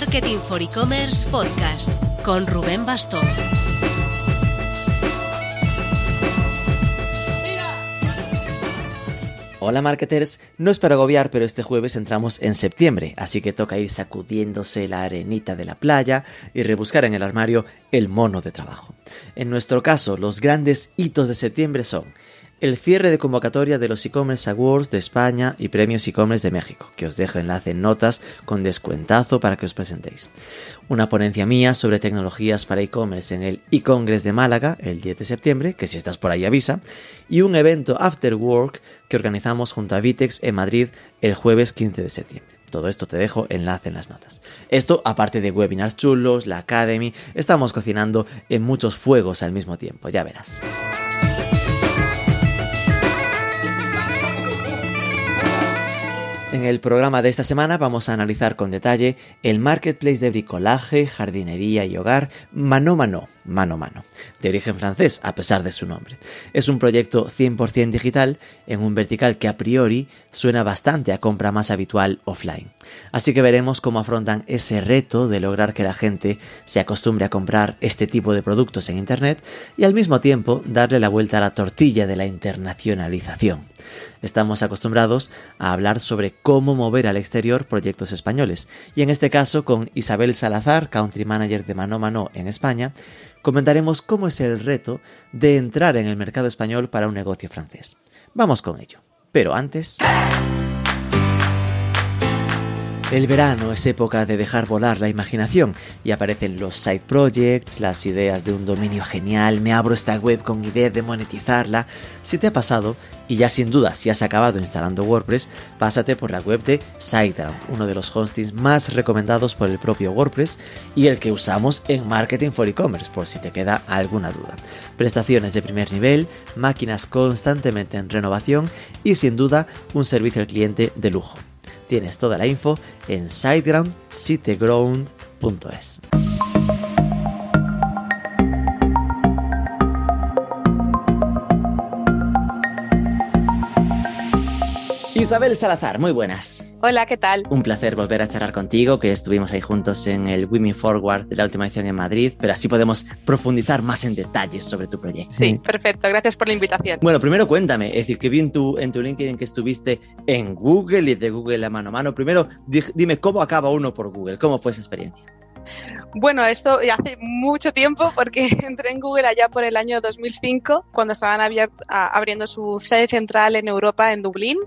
Marketing for E-Commerce Podcast con Rubén Bastón. Hola marketers, no es para agobiar, pero este jueves entramos en septiembre, así que toca ir sacudiéndose la arenita de la playa y rebuscar en el armario el mono de trabajo. En nuestro caso, los grandes hitos de septiembre son el cierre de convocatoria de los e-commerce awards de España y premios e-commerce de México, que os dejo enlace en notas con descuentazo para que os presentéis. Una ponencia mía sobre tecnologías para e-commerce en el e-congress de Málaga el 10 de septiembre, que si estás por ahí avisa, y un evento after work que organizamos junto a Vitex en Madrid el jueves 15 de septiembre. Todo esto te dejo enlace en las notas. Esto, aparte de webinars chulos, la Academy, estamos cocinando en muchos fuegos al mismo tiempo, ya verás. En el programa de esta semana vamos a analizar con detalle el marketplace de bricolaje, jardinería y hogar Mano Mano, Mano Mano, de origen francés a pesar de su nombre. Es un proyecto 100% digital en un vertical que a priori suena bastante a compra más habitual offline. Así que veremos cómo afrontan ese reto de lograr que la gente se acostumbre a comprar este tipo de productos en Internet y al mismo tiempo darle la vuelta a la tortilla de la internacionalización estamos acostumbrados a hablar sobre cómo mover al exterior proyectos españoles. Y en este caso, con Isabel Salazar, Country Manager de Mano Mano en España, comentaremos cómo es el reto de entrar en el mercado español para un negocio francés. Vamos con ello. Pero antes... El verano es época de dejar volar la imaginación y aparecen los side projects, las ideas de un dominio genial, me abro esta web con idea de monetizarla. Si te ha pasado, y ya sin duda si has acabado instalando WordPress, pásate por la web de SiteGround, uno de los hostings más recomendados por el propio WordPress y el que usamos en Marketing for E-Commerce, por si te queda alguna duda. Prestaciones de primer nivel, máquinas constantemente en renovación y sin duda un servicio al cliente de lujo. Tienes toda la info en siteground.es. Isabel Salazar, muy buenas. Hola, ¿qué tal? Un placer volver a charlar contigo, que estuvimos ahí juntos en el Women Forward de la última edición en Madrid, pero así podemos profundizar más en detalles sobre tu proyecto. Sí, perfecto, gracias por la invitación. Bueno, primero cuéntame, es decir, que vi en tu, en tu LinkedIn que estuviste en Google y de Google a mano a mano. Primero, dime cómo acaba uno por Google, cómo fue esa experiencia. Bueno, esto hace mucho tiempo porque entré en Google allá por el año 2005, cuando estaban abriendo su sede central en Europa, en Dublín,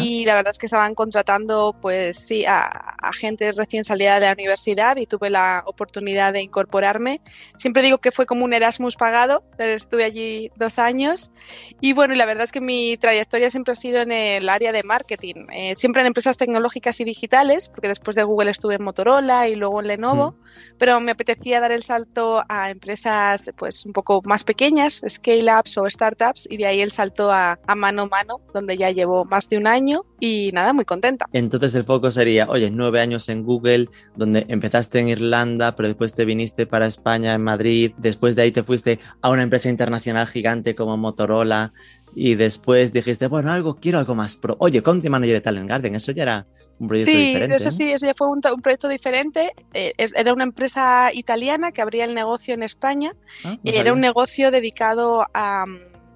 y la verdad es que estaban contratando, pues sí, a, gente recién salida de la universidad y tuve la oportunidad de incorporarme. Siempre digo que fue como un Erasmus pagado, pero estuve allí dos años. Y bueno, la verdad es que mi trayectoria siempre ha sido en el área de marketing, eh, siempre en empresas tecnológicas y digitales, porque después de Google estuve en Motorola y luego en Lenovo pero me apetecía dar el salto a empresas pues un poco más pequeñas, scale-ups o startups, y de ahí el salto a, a mano a mano, donde ya llevo más de un año y nada, muy contenta. Entonces el foco sería, oye, nueve años en Google, donde empezaste en Irlanda, pero después te viniste para España, en Madrid, después de ahí te fuiste a una empresa internacional gigante como Motorola, y después dijiste, bueno, algo, quiero algo más pro. Oye, Country Manager de Talent Garden, eso ya era un proyecto diferente. Eso sí, eso ya fue un, proyecto diferente. Eh, era una empresa italiana que abría el negocio en España. Ah, era un negocio dedicado a,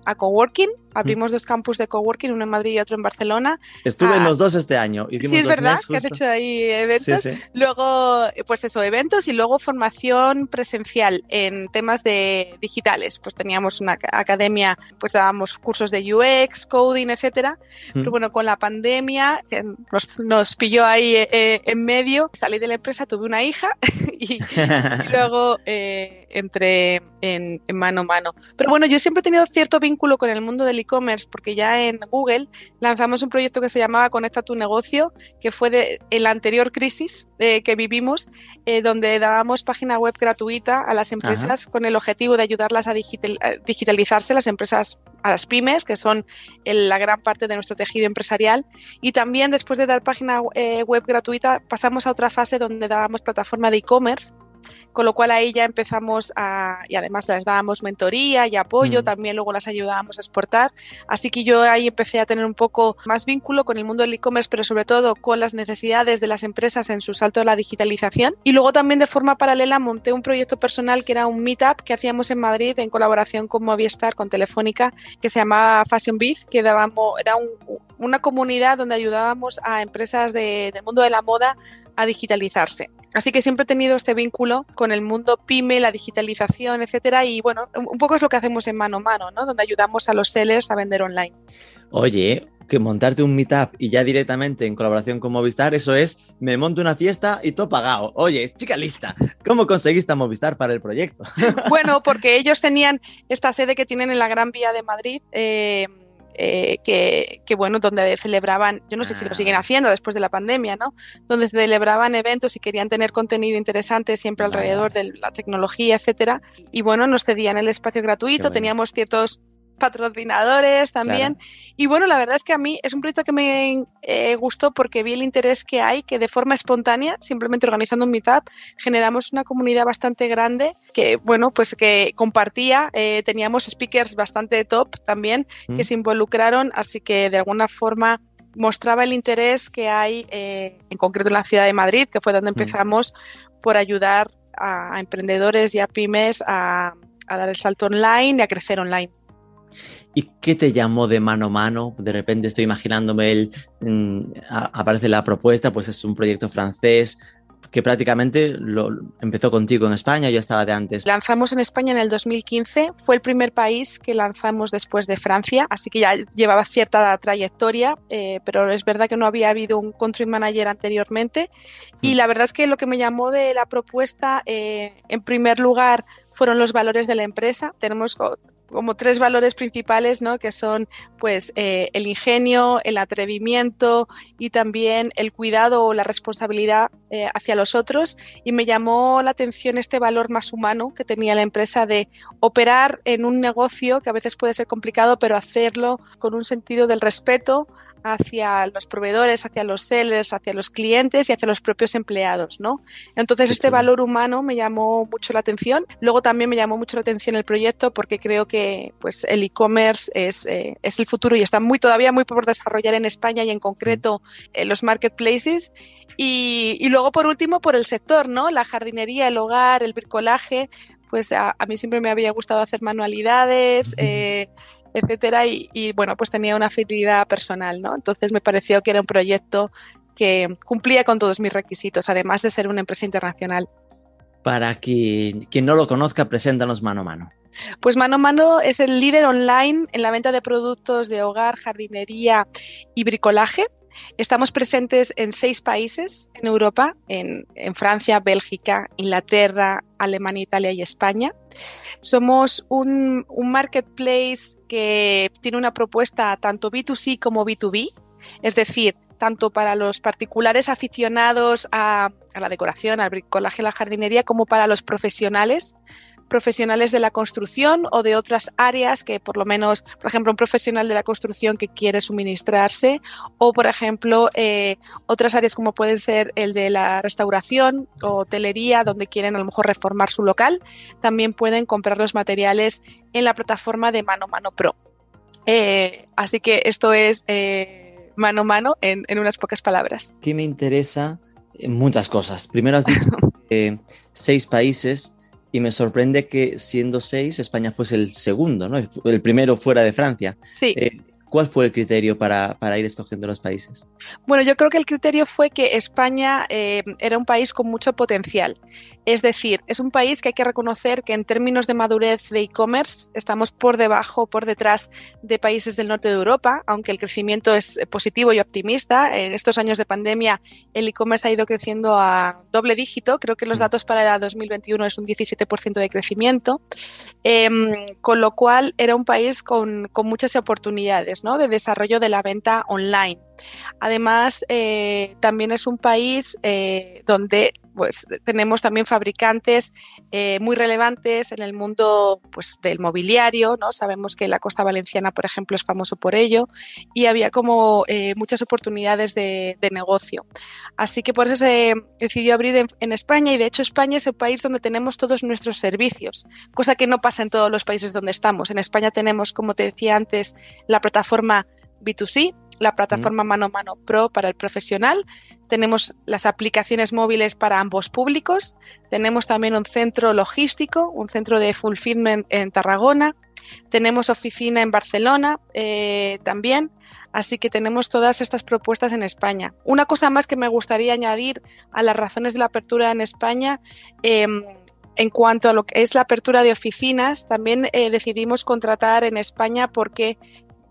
a coworking Abrimos dos campus de coworking, uno en Madrid y otro en Barcelona. Estuve en ah, los dos este año. sí, es verdad que has hecho ahí eventos. Luego, pues eso, eventos y luego formación presencial en temas de digitales. Pues teníamos una academia, pues dábamos cursos de UX, coding, etcétera. Pero bueno, con la pandemia que nos, pilló ahí eh, eh, en medio, salí de la empresa, tuve una hija y, luego eh, entré en, en mano a mano. Pero bueno, yo siempre he tenido cierto vínculo con el mundo del e-commerce porque ya en Google lanzamos un proyecto que se llamaba Conecta tu negocio, que fue de la anterior crisis eh, que vivimos, eh, donde dábamos página web gratuita a las empresas con el objetivo de ayudarlas a, digitalizarse, las empresas a las pymes, que son la gran parte de nuestro tejido empresarial. Y también después de dar página eh, web gratuita, pasamos a otra fase donde dábamos plataforma de e-commerce con lo cual ahí ya empezamos a, y además les dábamos mentoría y apoyo, mm. también luego las ayudábamos a exportar, así que yo ahí empecé a tener un poco más vínculo con el mundo del e-commerce, pero sobre todo con las necesidades de las empresas en su salto a la digitalización. Y luego también de forma paralela monté un proyecto personal que era un meetup que hacíamos en Madrid en colaboración con Movistar, con Telefónica, que se llamaba Fashion Biz, que dábamos, era una comunidad donde ayudábamos a empresas del mundo de la moda a digitalizarse. Así que siempre he tenido este vínculo con el mundo pyme, la digitalización, etcétera. Y bueno, un poco es lo que hacemos en mano a mano, ¿no? Donde ayudamos a los sellers a vender online. Oye, que montarte un meetup y ya directamente en colaboración con Movistar, eso es, me monto una fiesta y todo pagado. Oye, chica lista, ¿cómo conseguiste a Movistar para el proyecto? Bueno, porque ellos tenían esta sede que tienen en la Gran Vía de Madrid. Eh, eh, que, bueno, donde celebraban, yo no sé si lo siguen ah. haciendo después de la pandemia, ¿no? Donde celebraban eventos y querían tener contenido interesante siempre alrededor de la tecnología, etcétera. Y bueno, nos cedían el espacio gratuito, teníamos ciertos patrocinadores también. Y bueno, la verdad es que a mí es un proyecto que me eh, gustó porque vi el interés que hay, que de forma espontánea, simplemente organizando un meetup, generamos una comunidad bastante grande que, bueno, pues que compartía, eh, teníamos speakers bastante top también que mm. se involucraron, así que de alguna forma mostraba el interés que hay, eh, en concreto en la ciudad de Madrid, que fue donde mm. empezamos, por ayudar a, emprendedores y a pymes a, a dar el salto online y a crecer online. ¿Y qué te llamó de mano a mano? De repente estoy imaginándome el, mm, aparece la propuesta, pues es un proyecto francés que prácticamente lo empezó contigo en España, ya estaba de antes. Lanzamos en España en el 2015, fue el primer país que lanzamos después de Francia, así que ya llevaba cierta trayectoria, eh, pero es verdad que no había habido un country manager anteriormente. Y mm. la verdad es que lo que me llamó de la propuesta, eh, en primer lugar, fueron los valores de la empresa. Tenemos como tres valores principales, ¿no? Que son, pues, eh, el ingenio, el atrevimiento y también el cuidado o la responsabilidad eh, hacia los otros. Y me llamó la atención este valor más humano que tenía la empresa de operar en un negocio que a veces puede ser complicado, pero hacerlo con un sentido del respeto hacia los proveedores, hacia los sellers, hacia los clientes y hacia los propios empleados, ¿no? Entonces este valor humano me llamó mucho la atención. Luego también me llamó mucho la atención el proyecto porque creo que pues el e-commerce es, eh, es, el futuro y está muy todavía muy por desarrollar en España y en concreto en los marketplaces. Y, y, luego por último por el sector, ¿no? La jardinería, el hogar, el bricolaje, pues a, mí siempre me había gustado hacer manualidades, eh, etcétera, y, bueno, pues tenía una afinidad personal, ¿no? Entonces me pareció que era un proyecto que cumplía con todos mis requisitos, además de ser una empresa internacional. Para quien, quien no lo conozca, preséntanos mano a mano. Pues Mano a Mano es el líder online en la venta de productos de hogar, jardinería y bricolaje. Estamos presentes en seis países en Europa, en, Francia, Bélgica, Inglaterra, Alemania, Italia y España. Somos un, marketplace que tiene una propuesta tanto B2C como B2B, es decir, tanto para los particulares aficionados a, a la decoración, al bricolaje, a la jardinería, como para los profesionales profesionales de la construcción o de otras áreas que por lo menos, por ejemplo, un profesional de la construcción que quiere suministrarse o, por ejemplo, eh, otras áreas como pueden ser el de la restauración o hotelería, donde quieren a lo mejor reformar su local, también pueden comprar los materiales en la plataforma de Mano Mano Pro. Eh, así que esto es eh, mano a mano en, en, unas pocas palabras. ¿Qué me interesa? Muchas cosas. Primero has dicho seis países y me sorprende que siendo seis, España fuese el segundo, ¿no? El primero fuera de Francia. Sí. Eh, ¿Cuál fue el criterio para, para, ir escogiendo los países? Bueno, yo creo que el criterio fue que España eh, era un país con mucho potencial. Es decir, es un país que hay que reconocer que en términos de madurez de e-commerce estamos por debajo, por detrás de países del norte de Europa, aunque el crecimiento es positivo y optimista. En estos años de pandemia el e-commerce ha ido creciendo a doble dígito. Creo que los mm. datos para el 2021 es un 17% de crecimiento, em, con lo cual era un país con, con muchas oportunidades ¿no? de desarrollo de la venta online. Además, eh, también es un país eh, donde pues tenemos también fabricantes eh, muy relevantes en el mundo pues, del mobiliario, ¿no? Sabemos que la costa valenciana, por ejemplo, es famoso por ello y había como muchas oportunidades de, negocio. Así que por eso se decidió abrir en, España y de hecho España es el país donde tenemos todos nuestros servicios, cosa que no pasa en todos los países donde estamos. En España tenemos, como te decía antes, la plataforma B2C, la plataforma Mano Mano Pro para el profesional, tenemos las aplicaciones móviles para ambos públicos, tenemos también un centro logístico, un centro de fulfillment en Tarragona, tenemos oficina en Barcelona eh, también, así que tenemos todas estas propuestas en España. Una cosa más que me gustaría añadir a las razones de la apertura en España. Em, en cuanto a lo que es la apertura de oficinas, también eh, decidimos contratar en España porque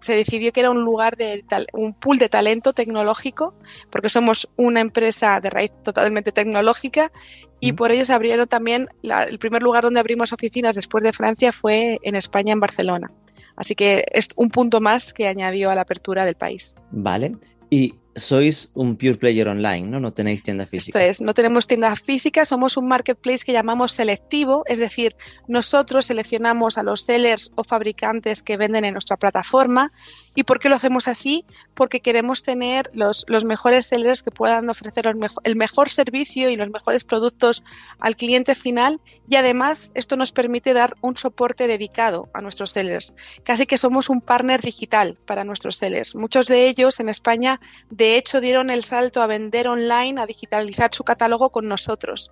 se decidió que era un lugar de un pool de talento tecnológico, porque somos una empresa de raíz totalmente tecnológica y por ello se abrieron también, el primer lugar donde abrimos oficinas después de Francia fue en España, en Barcelona. Así que es un punto más que añadió a la apertura del país. Vale. Y sois un pure player online, ¿no? No tenéis tienda física. Esto es, no tenemos tienda física, somos un marketplace que llamamos selectivo, es decir, nosotros seleccionamos a los sellers o fabricantes que venden en nuestra plataforma. ¿Y por qué lo hacemos así? Porque queremos tener los, los mejores sellers que puedan ofrecer el mejor servicio y los mejores productos al cliente final y además esto nos permite dar un soporte dedicado a nuestros sellers. Casi que somos un partner digital para nuestros sellers. Muchos de ellos en España de hecho, dieron el salto a vender online, a digitalizar su catálogo con nosotros.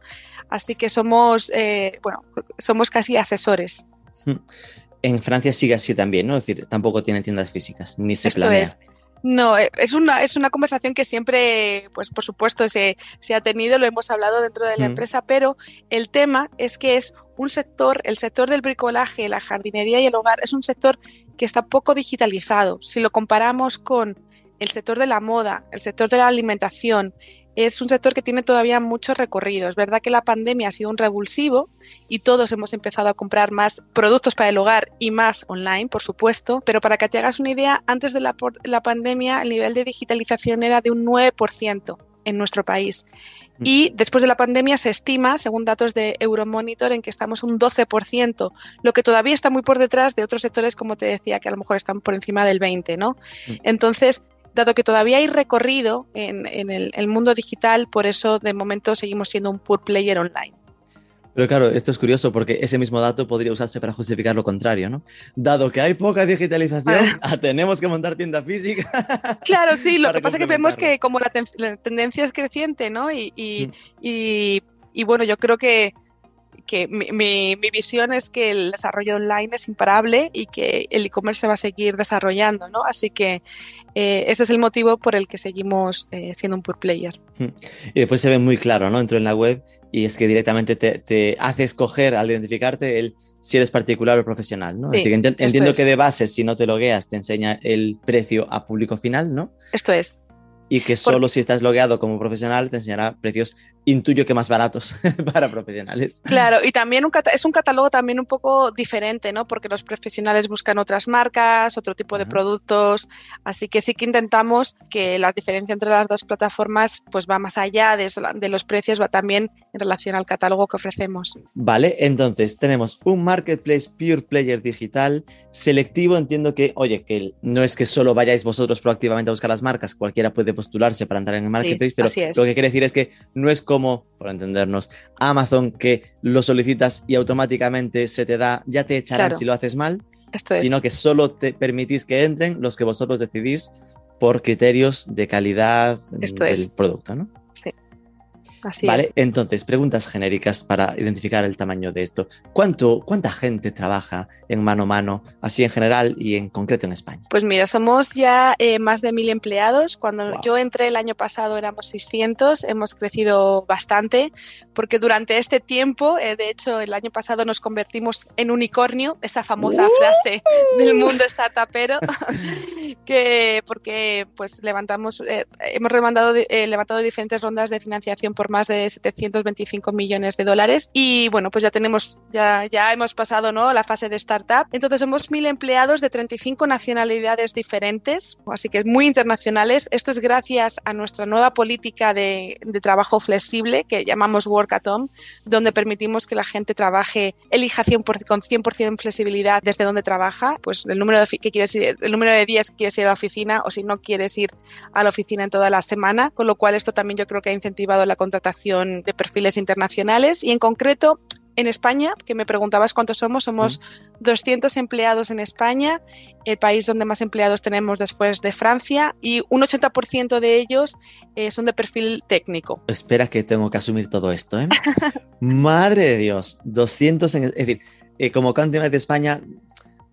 Así que somos, eh, bueno, somos casi asesores. Hmm. En Francia sigue así también, ¿no? Es decir, tampoco tienen tiendas físicas, ni se Esto Es. No, eh, es una, es una conversación que siempre, pues por supuesto, se, se ha tenido, lo hemos hablado dentro de la hmm. empresa, pero el tema es que es un sector, el sector del bricolaje, la jardinería y el hogar, es un sector que está poco digitalizado. Si lo comparamos con el sector de la moda, el sector de la alimentación, es un sector que tiene todavía mucho recorrido. Es verdad que la pandemia ha sido un revulsivo y todos hemos empezado a comprar más productos para el hogar y más online, por supuesto, pero para que te hagas una idea, antes de la, pandemia el nivel de digitalización era de un 9% en nuestro país. Mm. Y después de la pandemia se estima, según datos de Euromonitor, en que estamos un 12%, lo que todavía está muy por detrás de otros sectores, como te decía, que a lo mejor están por encima del 20%, ¿no? Mm. Entonces, dado que todavía hay recorrido en, el, mundo digital, por eso de momento seguimos siendo un pure player online. Pero claro, esto es curioso porque ese mismo dato podría usarse para justificar lo contrario, ¿no? Dado que hay poca digitalización, ah. tenemos que montar tienda física. Claro, sí, lo que pasa es que vemos que como la, tendencia es creciente, ¿no? y, mm. bueno, yo creo que que mi, visión es que el desarrollo online es imparable y que el e-commerce se va a seguir desarrollando, ¿no? Así que eh, ese es el motivo por el que seguimos eh, siendo un pure player. Hmm. Y después se ve muy claro, ¿no? Entro en la web y es que directamente te, hace escoger al identificarte el si eres particular o profesional, ¿no? entiendo que de base, si no te logueas, te enseña el precio a público final, ¿no? Esto es y que solo si estás logueado como profesional te enseñará precios, intuyo que más baratos para profesionales. Claro, y también es un catálogo también un poco diferente, ¿no? Porque los profesionales buscan otras marcas, otro tipo de productos, así que sí que intentamos que la diferencia entre las dos plataformas pues va más allá de, de los precios, va también en relación al catálogo que ofrecemos. Vale, entonces tenemos un marketplace pure player digital selectivo, entiendo que, oye, que no es que solo vayáis vosotros proactivamente a buscar las marcas, cualquiera puede postularse para entrar en el marketplace, pero lo que quiere decir es que no es como, por entendernos, Amazon que lo solicitas y automáticamente se te da, ya te echarán si lo haces mal, sino que solo te permitís que entren los que vosotros decidís por criterios de calidad del producto, ¿no? Vale, entonces, preguntas genéricas para identificar el tamaño de esto. ¿Cuánto, ¿Cuánta gente trabaja en mano a mano, así en general y en concreto en España? Pues mira, somos ya eh, más de mil empleados. Cuando yo entré el año pasado éramos 600, hemos crecido bastante, porque durante este tiempo, eh, de hecho, el año pasado nos convertimos en unicornio, esa famosa frase del mundo startupero, que porque pues levantamos, eh, hemos levantado, levantado diferentes rondas de financiación por más de 725 millones de dólares y bueno, pues ya tenemos, ya, ya hemos pasado ¿no? la fase de startup. Entonces somos mil empleados de 35 nacionalidades diferentes, así que muy internacionales. Esto es gracias a nuestra nueva política de, de trabajo flexible que llamamos Work at Home, donde permitimos que la gente trabaje, elija 100 con 100% flexibilidad desde donde trabaja, pues el número de, que quieres el número de días que quieres ir a la oficina o si no quieres ir a la oficina en toda la semana, con lo cual esto también yo creo que ha incentivado la contratación de perfiles internacionales y en concreto en España, que me preguntabas cuántos somos, somos 200 empleados en España, el país donde más empleados tenemos después de Francia, y un 80% de ellos eh, son de perfil técnico. Espera que tengo que asumir todo esto, ¿eh? Madre de Dios, 200 en... Es decir, eh, como Country de España,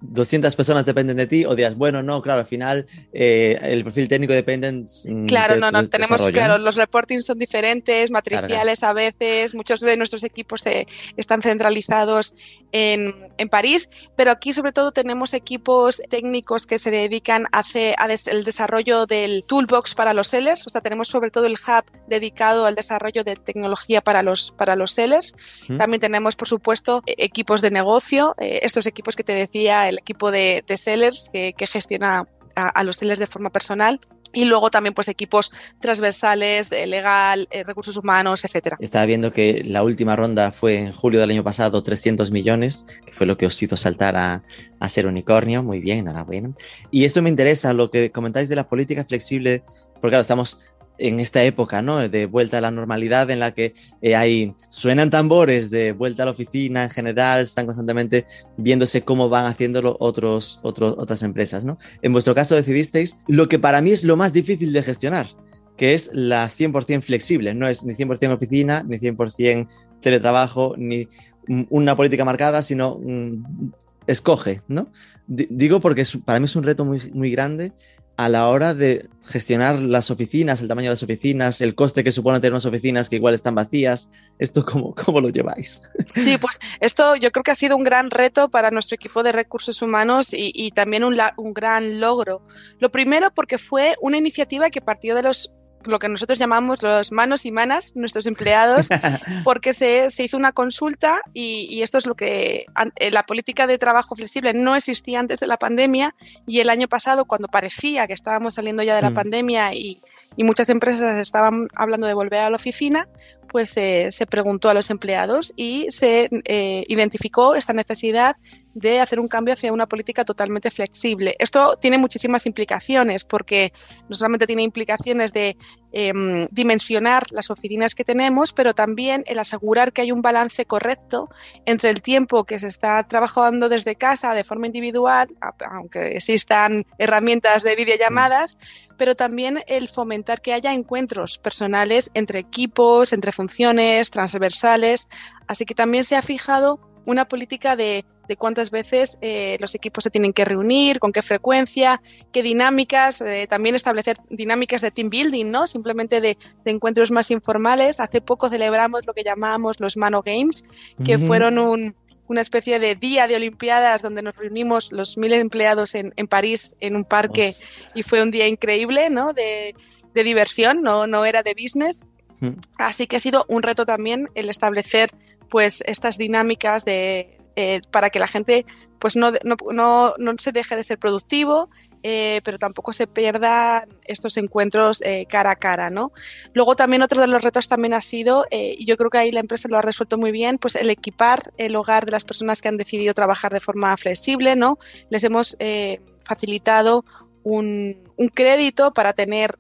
200 personas dependen de ti o dirás, bueno, no, claro, al final eh, el perfil técnico depende. Claro, no, no, tenemos, claro, los reportings son diferentes, matriciales a veces, muchos de nuestros equipos están centralizados en, en, París, pero aquí sobre todo tenemos equipos técnicos que se dedican a hacer el desarrollo del toolbox para los sellers, o sea, tenemos sobre todo el hub dedicado al desarrollo de tecnología para los, para los sellers. También tenemos, por supuesto, e-, equipos de negocio, eh, estos equipos que te decía el equipo de, sellers que, gestiona a, los sellers de forma personal y luego también pues equipos transversales, de legal, eh, recursos humanos, etcétera. Estaba viendo que la última ronda fue en julio del año pasado 300 millones, que fue lo que os hizo saltar a, a ser unicornio. Muy bien, enhorabuena. Y esto me interesa, lo que comentáis de la política flexible, porque claro, estamos en esta época, ¿no? De vuelta a la normalidad en la que eh, hay, suenan tambores de vuelta a la oficina en general, están constantemente viéndose cómo van haciéndolo otros, otras empresas, ¿no? En vuestro caso decidisteis lo que para mí es lo más difícil de gestionar, que es la 100% flexible, no es ni 100% oficina, ni 100% teletrabajo, ni una política marcada, sino escoge, ¿no? digo porque para mí es un reto muy, muy grande a la hora de gestionar las oficinas, el tamaño de las oficinas, el coste que supone tener unas oficinas que igual están vacías, ¿esto cómo, cómo lo lleváis? Sí, pues esto yo creo que ha sido un gran reto para nuestro equipo de recursos humanos y, también un, un gran logro. Lo primero porque fue una iniciativa que partió de los lo que nosotros llamamos los manos y manas, nuestros empleados, porque se, se hizo una consulta y, y, esto es lo que eh, la política de trabajo flexible no existía antes de la pandemia y el año pasado cuando parecía que estábamos saliendo ya de la mm. pandemia y, y, muchas empresas estaban hablando de volver a la oficina, pues eh, se preguntó a los empleados y se eh, identificó esta necesidad de hacer un cambio hacia una política totalmente flexible. Esto tiene muchísimas implicaciones porque no solamente tiene implicaciones de em, dimensionar las oficinas que tenemos, pero también el asegurar que hay un balance correcto entre el tiempo que se está trabajando desde casa de forma individual, aunque existan herramientas de videollamadas, pero también el fomentar que haya encuentros personales entre equipos, entre funciones transversales. Así que también se ha fijado una política de, cuántas veces eh, los equipos se tienen que reunir, con qué frecuencia, qué dinámicas, eh, también establecer dinámicas de team building, ¿no? Simplemente de, encuentros más informales. Hace poco celebramos lo que llamábamos los Mano Games, que fueron una especie de día de Olimpiadas donde nos reunimos los mil empleados en, París en un parque y fue un día increíble, ¿no? De, diversión, no, no era de business. Así que ha sido un reto también el establecer pues estas dinámicas de, eh, para que la gente pues no, no, no, se deje de ser productivo, eh, pero tampoco se pierdan estos encuentros eh, cara a cara, ¿no? Luego también otro de los retos también ha sido, y yo creo que ahí la empresa lo ha resuelto muy bien, pues el equipar el hogar de las personas que han decidido trabajar de forma flexible, ¿no? Les hemos facilitado un, un, crédito para tener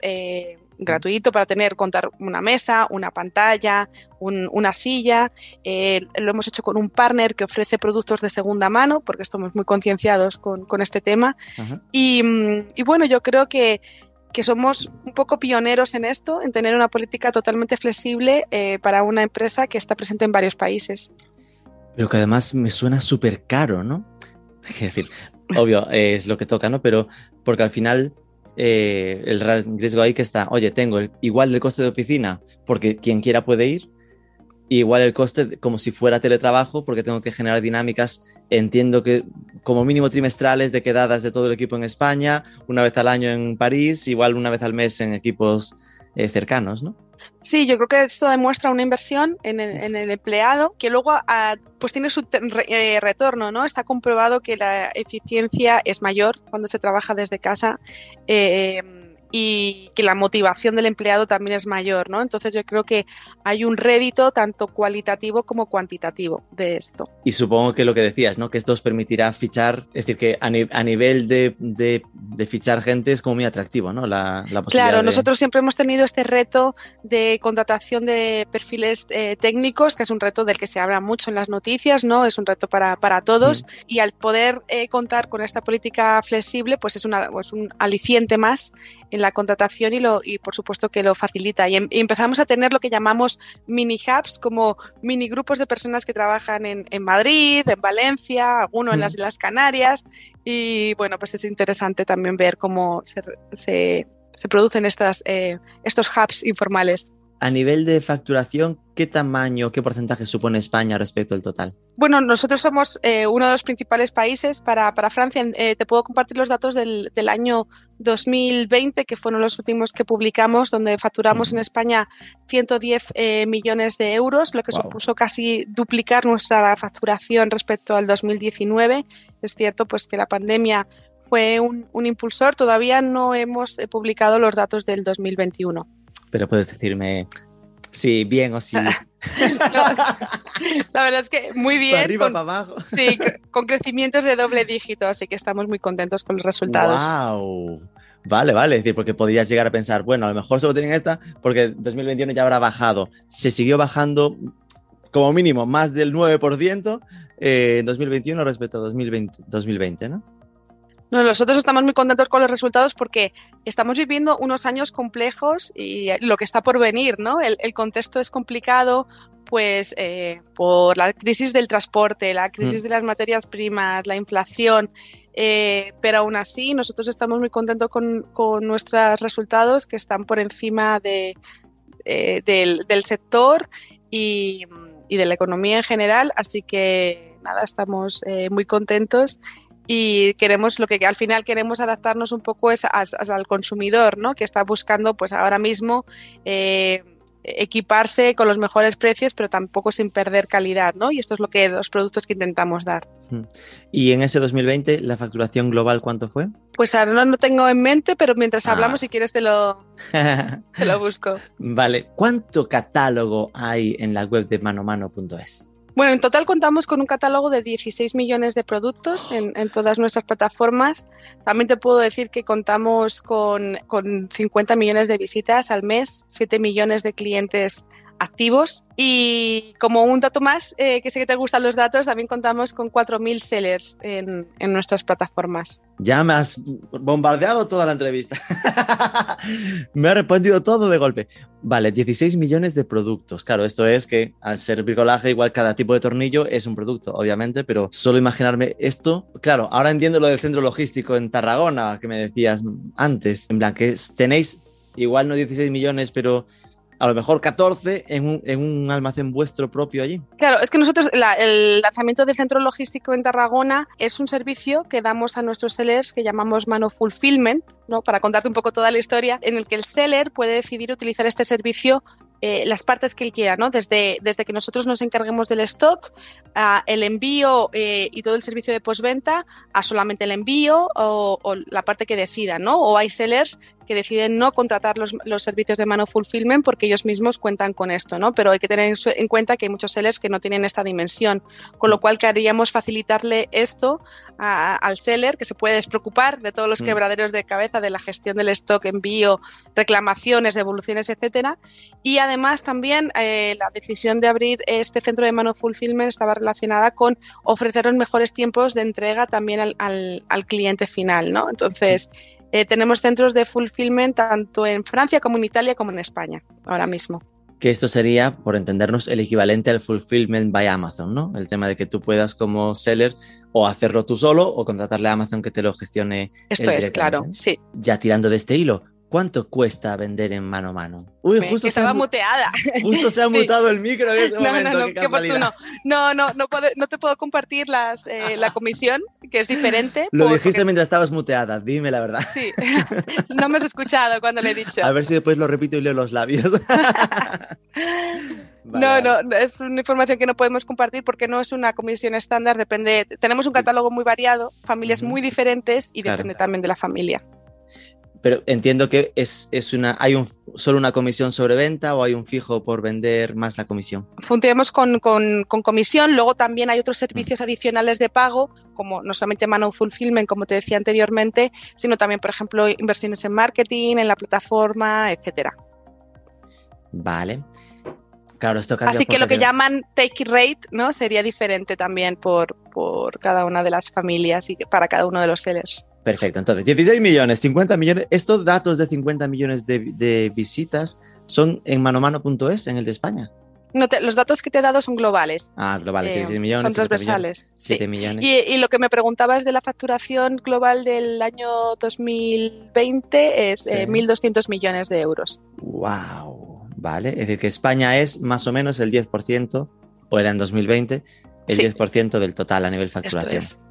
gratuito para tener, contar una mesa, una pantalla, una silla. Eh, lo hemos hecho con un partner que ofrece productos de segunda mano, porque estamos muy concienciados con, este tema. Y, bueno, yo creo que, somos un poco pioneros en esto, en tener una política totalmente flexible eh, para una empresa que está presente en varios países. Pero que además me suena súper caro, ¿no? Es decir, obvio, es lo que toca, ¿no? Pero porque al final eh, el riesgo ahí que está, oye, tengo igual el coste de oficina porque quien quiera puede ir, igual el coste como si fuera teletrabajo porque tengo que generar dinámicas, entiendo que como mínimo trimestrales de quedadas de todo el equipo en España, una vez al año en París, igual una vez al mes en equipos eh, cercanos, ¿no? Sí, yo creo que esto demuestra una inversión en el, empleado que luego ah, pues tiene su eh, retorno, ¿no? Está comprobado que la eficiencia es mayor cuando se trabaja desde casa. Eh, y que la motivación del empleado también es mayor, ¿no? Entonces yo creo que hay un rédito tanto cualitativo como cuantitativo de esto. Y supongo que lo que decías, ¿no? Que esto os permitirá fichar, es decir, que a, nivel de, fichar gente es como muy atractivo, ¿no? La, posibilidad claro, nosotros siempre hemos tenido este reto de contratación de perfiles eh, técnicos, que es un reto del que se habla mucho en las noticias, ¿no? Es un reto para, para todos y al poder eh, contar con esta política flexible, pues es, una, pues un aliciente más en la contratación y, lo, y por supuesto que lo facilita. Em, y, empezamos a tener lo que llamamos mini hubs, como mini grupos de personas que trabajan en, en Madrid, en Valencia, alguno en las Islas Canarias. Y bueno, pues es interesante también ver cómo se, se, se producen estas, eh, estos hubs informales. A nivel de facturación, ¿qué tamaño, qué porcentaje supone España respecto al total? Bueno, nosotros somos eh, uno de los principales países para, para Francia. Eh, te puedo compartir los datos del, del, año 2020, que fueron los últimos que publicamos, donde facturamos en España 110 eh, millones de euros, lo que supuso casi duplicar nuestra facturación respecto al 2019. Es cierto pues que la pandemia fue un, un impulsor. Todavía no hemos publicado los datos del 2021 pero puedes decirme sí, bien o sí. la verdad es que muy bien. arriba, para abajo. Sí, con crecimientos de doble dígito, así que estamos muy contentos con los resultados. ¡Wow! Vale, vale, es decir, porque podrías llegar a pensar, bueno, a lo mejor solo tienen esta porque 2021 ya habrá bajado. Se siguió bajando como mínimo más del 9% eh, en 2021 respecto a 2020, 2020 ¿no? Nosotros estamos muy contentos con los resultados porque estamos viviendo unos años complejos y lo que está por venir, ¿no? El, contexto es complicado, pues eh, por la crisis del transporte, la crisis mm. de las materias primas, la inflación, eh, pero aún así nosotros estamos muy contentos con, nuestros resultados que están por encima de, eh, del, sector y, y, de la economía en general, así que nada, estamos muy contentos y queremos lo que al final queremos adaptarnos un poco es al consumidor, ¿no? Que está buscando pues ahora mismo eh, equiparse con los mejores precios, pero tampoco sin perder calidad, ¿no? Y esto es lo que los productos que intentamos dar. ¿Y en ese 2020 la facturación global cuánto fue? Pues ahora no lo tengo en mente, pero mientras ah. hablamos, si quieres te lo, te lo busco. vale. ¿Cuánto catálogo hay en la web de manomano.es? Bueno, en total contamos con un catálogo de 16 millones de productos en, todas nuestras plataformas. También te puedo decir que contamos con, con 50 millones de visitas al mes, 7 millones de clientes activos. Y como un dato más, eh, que sé que te gustan los datos, también contamos con 4.000 sellers en, en, nuestras plataformas. Ya me has bombardeado toda la entrevista. me ha respondido todo de golpe. Vale, 16 millones de productos. Claro, esto es que al ser bricolaje, igual cada tipo de tornillo es un producto, obviamente, pero solo imaginarme esto. Claro, ahora entiendo lo del centro logístico en Tarragona que me decías antes. En plan, que tenéis igual no 16 millones, pero a lo mejor 14 en un, almacén vuestro propio allí. Claro, es que nosotros el lanzamiento del centro logístico en Tarragona es un servicio que damos a nuestros sellers que llamamos Mano Fulfillment, ¿no? para contarte un poco toda la historia, en el que el seller puede decidir utilizar este servicio eh, las partes que él quiera, ¿no? Desde, desde que nosotros nos encarguemos del stock, a el envío eh, y todo el servicio de postventa, a solamente el envío o, o, la parte que decida, ¿no? O hay sellers que deciden no contratar los, los, servicios de mano fulfillment porque ellos mismos cuentan con esto, ¿no? Pero hay que tener en cuenta que hay muchos sellers que no tienen esta dimensión, con lo cual queríamos facilitarle esto a, al seller, que se puede despreocupar de todos los mm. quebraderos de cabeza, de la gestión del stock, envío, reclamaciones, devoluciones, etcétera. Y además también eh, la decisión de abrir este centro de mano fulfillment estaba relacionada con ofrecer los mejores tiempos de entrega también al, al, al cliente final, ¿no? Entonces, eh, tenemos centros de fulfillment tanto en Francia como en Italia como en España ahora mismo. Que esto sería, por entendernos, el equivalente al fulfillment by Amazon, ¿no? El tema de que tú puedas como seller o hacerlo tú solo o contratarle a Amazon que te lo gestione. Esto es, claro, sí. Ya tirando de este hilo, ¿Cuánto cuesta vender en mano a mano? Uy, justo que estaba muteada. Justo se ha mutado el micro en ese no, momento. No, no, qué. No, no, no, no, te puedo compartir las, eh, la comisión, que es diferente. Lo dijiste mientras estabas muteada, dime la verdad. Sí, no me has escuchado cuando le he dicho. A ver si después lo repito y leo los labios. no, no, es una información que no podemos compartir porque no es una comisión estándar, depende, tenemos un catálogo muy variado, familias muy diferentes y depende también de la familia pero entiendo que es, es, una, hay un, solo una comisión sobre venta o hay un fijo por vender más la comisión. Funcionamos con, con, comisión, luego también hay otros servicios mm. adicionales de pago, como no solamente Mano Fulfillment, como te decía anteriormente, sino también, por ejemplo, inversiones en marketing, en la plataforma, etcétera. Vale. Claro, esto Así que lo que llaman take rate, ¿no? Sería diferente también por, por cada una de las familias y para cada uno de los sellers. Perfecto, entonces 16 millones, 50 millones. Estos datos de 50 millones de, visitas son en manomano.es, en el de España. No los datos que te he dado son globales. Ah, globales, 16 eh, millones. Son transversales. 7 millones. Y, lo que me preguntabas de la facturación global del año 2020 es 1.200 eh, millones de euros. ¡Wow! Vale, es decir, que España es más o menos el 10%, o era en 2020, el 10% del total a nivel facturación. Esto es.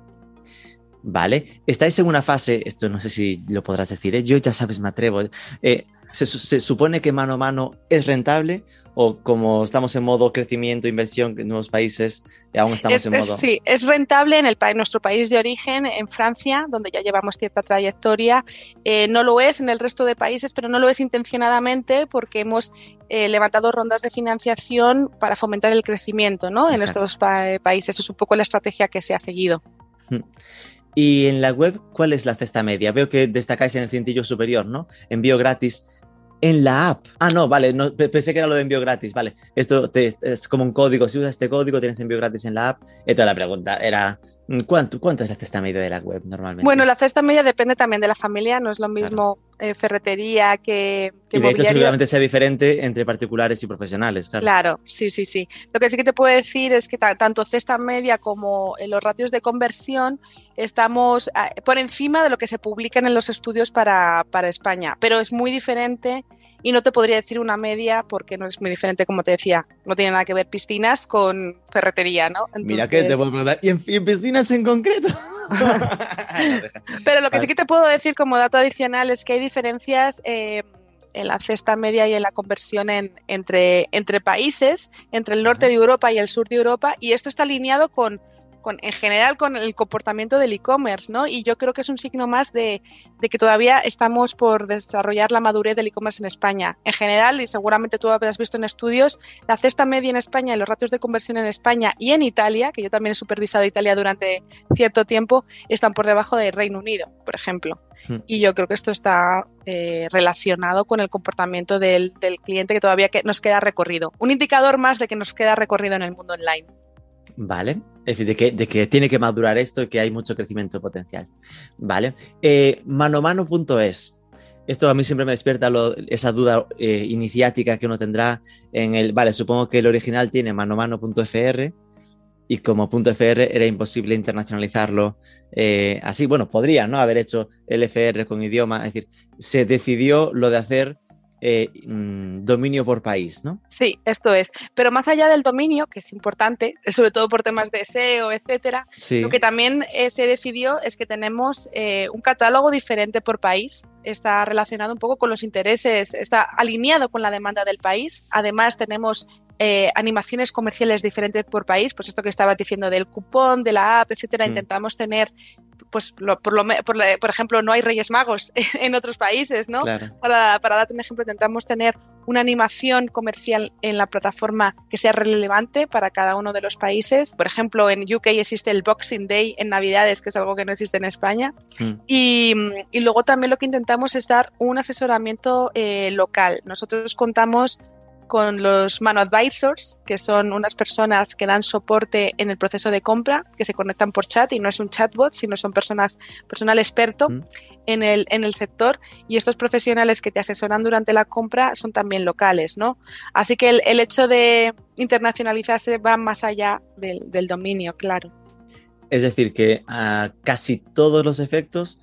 ¿Vale? Estáis en una fase, esto no sé si lo podrás decir, ¿eh? yo ya sabes, me atrevo. Eh, se, supone que mano a mano es rentable o como estamos en modo crecimiento, inversión en nuevos países, aún estamos en modo... sí, es rentable en el, nuestro país de origen, en Francia, donde ya llevamos cierta trayectoria. Eh, no lo es en el resto de países, pero no lo es intencionadamente porque hemos levantado rondas de financiación para fomentar el crecimiento ¿no? en estos países. Eso es un poco la estrategia que se ha seguido. Y en la web, ¿cuál es la cesta media? Veo que destacáis en el cintillo superior, ¿no? Envío gratis en la app. Ah, no, vale, no, pensé que era lo de envío gratis, vale. Esto es como un código, si usas este código tienes envío gratis en la app. Entonces la pregunta era, ¿cuánto, cuánto es la cesta media de la web normalmente? Bueno, la cesta media depende también de la familia, no es lo mismo eh, ferretería que, que y de hecho seguramente sea diferente entre particulares y profesionales, claro. Claro, sí, sí, sí. Lo que sí que te puedo decir es que tanto cesta media como los ratios de conversión estamos ah, por encima de lo que se publican en los estudios para, para España, pero es muy diferente y no te podría decir una media porque no es muy diferente, como te decía, no tiene nada que ver piscinas con ferretería, ¿no? Mira que te puedo preguntar, ¿y en, piscinas en concreto? Pero lo que sí que te puedo decir como dato adicional es que hay diferencias eh, en la cesta media y en la conversión entre, entre países, entre el norte de Europa y el sur de Europa, y esto está alineado con en general con el comportamiento del e-commerce, ¿no? Y yo creo que es un signo más de, que todavía estamos por desarrollar la madurez del e-commerce en España. En general, y seguramente tú habrás visto en estudios, la cesta media en España y los ratios de conversión en España y en Italia, que yo también he supervisado Italia durante cierto tiempo, están por debajo del Reino Unido, por ejemplo. Hmm. Y yo creo que esto está eh, relacionado con el comportamiento del, del cliente que todavía que nos queda recorrido. Un indicador más de que nos queda recorrido en el mundo online. Vale, es decir, de que, de que, tiene que madurar esto y que hay mucho crecimiento potencial. Vale, eh, manomano.es. Esto a mí siempre me despierta esa duda eh, iniciática que uno tendrá en el. Vale, supongo que el original tiene manomano.fr y como .fr era imposible internacionalizarlo eh, así. Bueno, podría ¿no? haber hecho el FR con idioma. Es decir, se decidió lo de hacer eh, mm, dominio por país, ¿no? Sí, esto es. Pero más allá del dominio, que es importante, sobre todo por temas de SEO, etcétera, lo que también eh, se decidió es que tenemos eh, un catálogo diferente por país. Está relacionado un poco con los intereses, está alineado con la demanda del país. Además, tenemos animaciones comerciales diferentes por país, pues esto que estabas diciendo del cupón, de la app, etcétera, mm. intentamos tener pues por, lo, por, ejemplo, no hay Reyes Magos en otros países, ¿no? Para, para darte un ejemplo, intentamos tener una animación comercial en la plataforma que sea relevante para cada uno de los países. Por ejemplo, en UK existe el Boxing Day en Navidades, que es algo que no existe en España. Mm. Y, y, luego también lo que intentamos es dar un asesoramiento eh, local. Nosotros contamos con los Mano Advisors, que son unas personas que dan soporte en el proceso de compra, que se conectan por chat y no es un chatbot, sino son personas, personal experto mm. en, el, en el sector y estos profesionales que te asesoran durante la compra son también locales, ¿no? Así que el, hecho de internacionalizarse va más allá del, del dominio, claro. Es decir, que a casi todos los efectos